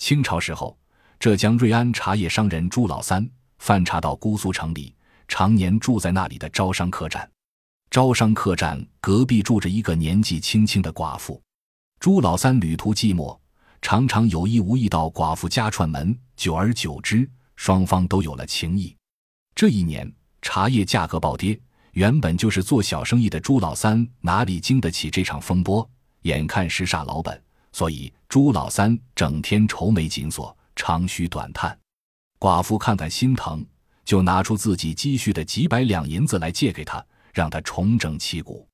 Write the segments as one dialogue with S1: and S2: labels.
S1: 清朝时候，浙江瑞安茶叶商人朱老三贩茶到姑苏城里，常年住在那里的招商客栈。招商客栈隔壁住着一个年纪轻轻的寡妇。朱老三旅途寂寞，常常有意无意到寡妇家串门，久而久之，双方都有了情谊。这一年茶叶价格暴跌，原本就是做小生意的朱老三哪里经得起这场风波？眼看失煞老本，所以朱老三整天愁眉紧锁，长吁短叹。寡妇看看心疼，就拿出自己积蓄的几百两银子来借给他，让他重整旗鼓。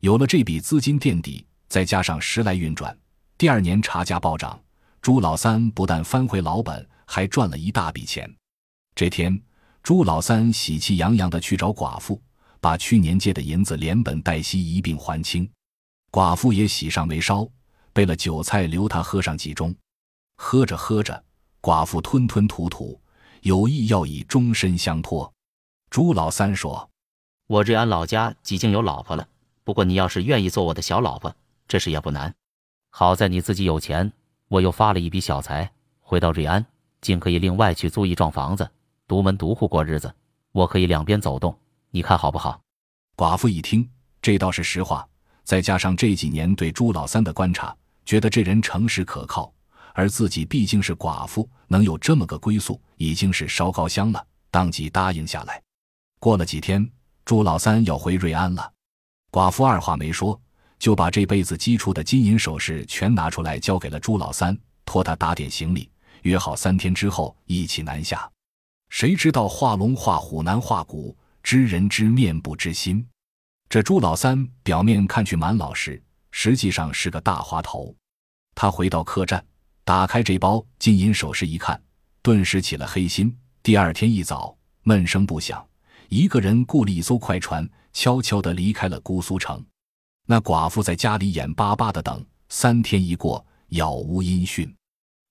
S1: 有了这笔资金垫底。再加上时来运转，第二年茶价暴涨，朱老三不但翻回老本，还赚了一大笔钱。这天，朱老三喜气洋洋地去找寡妇，把去年借的银子连本带息一并还清。寡妇也喜上眉梢，备了酒菜留他喝上几盅。喝着喝着，寡妇吞吞吐吐，有意要以终身相托。朱老三说：“
S2: 我瑞安老家已经有老婆了，不过你要是愿意做我的小老婆。”这事也不难，好在你自己有钱，我又发了一笔小财，回到瑞安，竟可以另外去租一幢房子，独门独户过日子。我可以两边走动，你看好不好？
S1: 寡妇一听，这倒是实话，再加上这几年对朱老三的观察，觉得这人诚实可靠，而自己毕竟是寡妇，能有这么个归宿，已经是烧高香了，当即答应下来。过了几天，朱老三要回瑞安了，寡妇二话没说。就把这辈子积出的金银首饰全拿出来交给了朱老三，托他打点行李，约好三天之后一起南下。谁知道画龙画虎难画骨，知人知面不知心。这朱老三表面看去蛮老实，实际上是个大滑头。他回到客栈，打开这包金银首饰一看，顿时起了黑心。第二天一早，闷声不响，一个人雇了一艘快船，悄悄地离开了姑苏城。那寡妇在家里眼巴巴的等，三天一过，杳无音讯。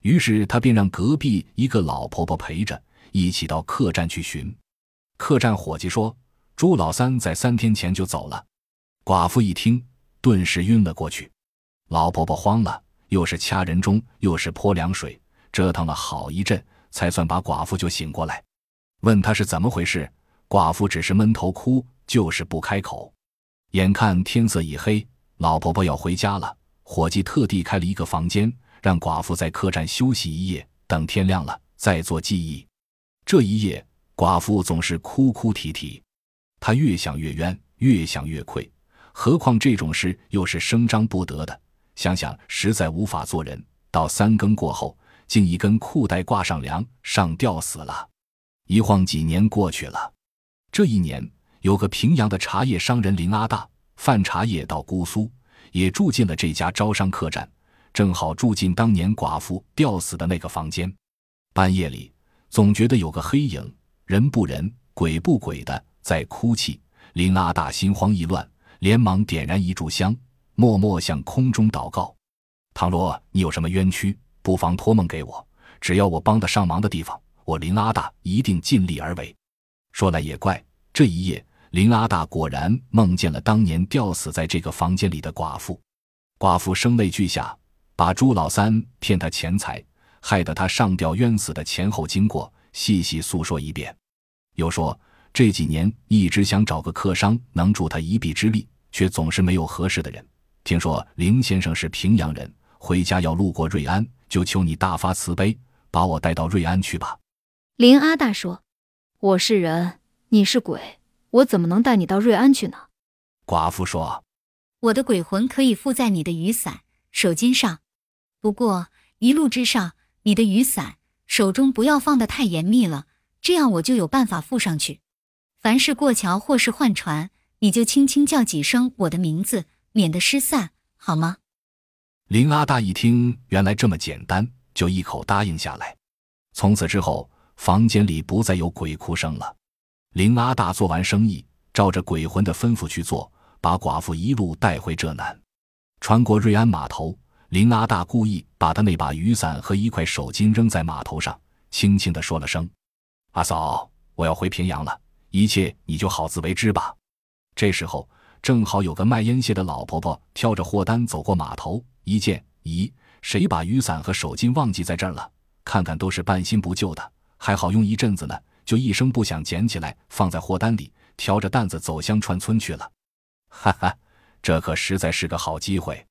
S1: 于是他便让隔壁一个老婆婆陪着，一起到客栈去寻。客栈伙计说：“朱老三在三天前就走了。”寡妇一听，顿时晕了过去。老婆婆慌了，又是掐人中，又是泼凉水，折腾了好一阵，才算把寡妇就醒过来。问她是怎么回事，寡妇只是闷头哭，就是不开口。眼看天色已黑，老婆婆要回家了。伙计特地开了一个房间，让寡妇在客栈休息一夜，等天亮了再做记忆。这一夜，寡妇总是哭哭啼啼，她越想越冤，越想越愧。何况这种事又是声张不得的，想想实在无法做人。到三更过后，竟一根裤带挂上梁，上吊死了。一晃几年过去了，这一年。有个平阳的茶叶商人林阿大贩茶叶到姑苏，也住进了这家招商客栈，正好住进当年寡妇吊死的那个房间。半夜里，总觉得有个黑影，人不人，鬼不鬼的在哭泣。林阿大心慌意乱，连忙点燃一炷香，默默向空中祷告：“倘若你有什么冤屈，不妨托梦给我，只要我帮得上忙的地方，我林阿大一定尽力而为。”说来也怪，这一夜。林阿大果然梦见了当年吊死在这个房间里的寡妇，寡妇声泪俱下，把朱老三骗他钱财，害得他上吊冤死的前后经过细细诉说一遍。又说这几年一直想找个客商能助他一臂之力，却总是没有合适的人。听说林先生是平阳人，回家要路过瑞安，就求你大发慈悲，把我带到瑞安去吧。
S3: 林阿大说：“我是人，你是鬼。”我怎么能带你到瑞安去呢？
S1: 寡妇说：“
S4: 我的鬼魂可以附在你的雨伞、手巾上，不过一路之上，你的雨伞手中不要放得太严密了，这样我就有办法附上去。凡是过桥或是换船，你就轻轻叫几声我的名字，免得失散，好吗？”
S1: 林阿大一听，原来这么简单，就一口答应下来。从此之后，房间里不再有鬼哭声了。林阿大做完生意，照着鬼魂的吩咐去做，把寡妇一路带回浙南。穿过瑞安码头，林阿大故意把他那把雨伞和一块手巾扔在码头上，轻轻地说了声：“阿嫂，我要回平阳了，一切你就好自为之吧。”这时候正好有个卖烟蟹的老婆婆挑着货单走过码头，一见，咦，谁把雨伞和手巾忘记在这儿了？看看都是半新不旧的，还好用一阵子呢，就一声不响捡起来，放在货单里，挑着担子走乡串村去了。哈哈，这可实在是个好机会。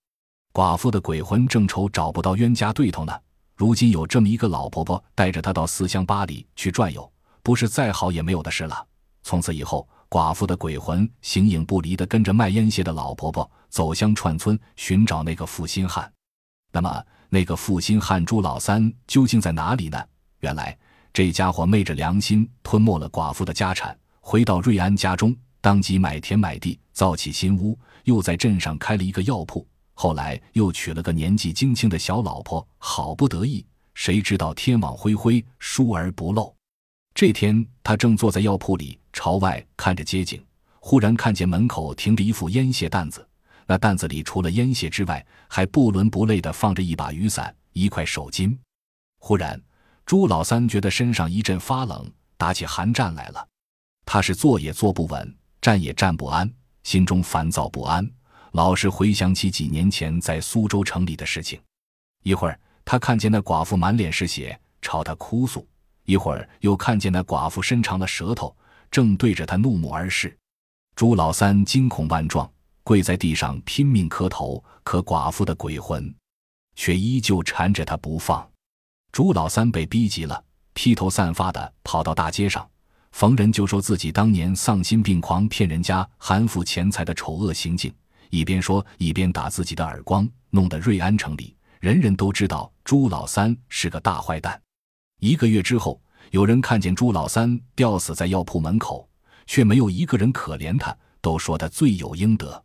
S1: 寡妇的鬼魂正愁找不到冤家对头呢，如今有这么一个老婆婆带着她到四乡八里去转悠，不是再好也没有的事了。从此以后，寡妇的鬼魂形影不离地跟着卖烟屑的老婆婆走乡串村，寻找那个负心汉。那么，那个负心汉朱老三究竟在哪里呢？原来，这家伙昧着良心吞没了寡妇的家产，回到瑞安家中，当即买田买地，造起新屋，又在镇上开了一个药铺。后来又娶了个年纪轻轻的小老婆，好不得意。谁知道天网恢恢，疏而不漏。这天，他正坐在药铺里，朝外看着街景，忽然看见门口停着一副烟屑担子。那担子里除了烟屑之外，还不伦不类的放着一把雨伞、一块手巾。忽然，朱老三觉得身上一阵发冷，打起寒战来了。他是坐也坐不稳，站也站不安，心中烦躁不安。老是回想起几年前在苏州城里的事情，一会儿他看见那寡妇满脸是血，朝他哭诉；一会儿又看见那寡妇伸长了舌头，正对着他怒目而视。朱老三惊恐万状，跪在地上拼命磕头，可寡妇的鬼魂却依旧缠着他不放。朱老三被逼急了，披头散发的跑到大街上，逢人就说自己当年丧心病狂骗人家含富钱财的丑恶行径。一边说一边打自己的耳光，弄得瑞安城里人人都知道朱老三是个大坏蛋。一个月之后，有人看见朱老三吊死在药铺门口，却没有一个人可怜他，都说他罪有应得。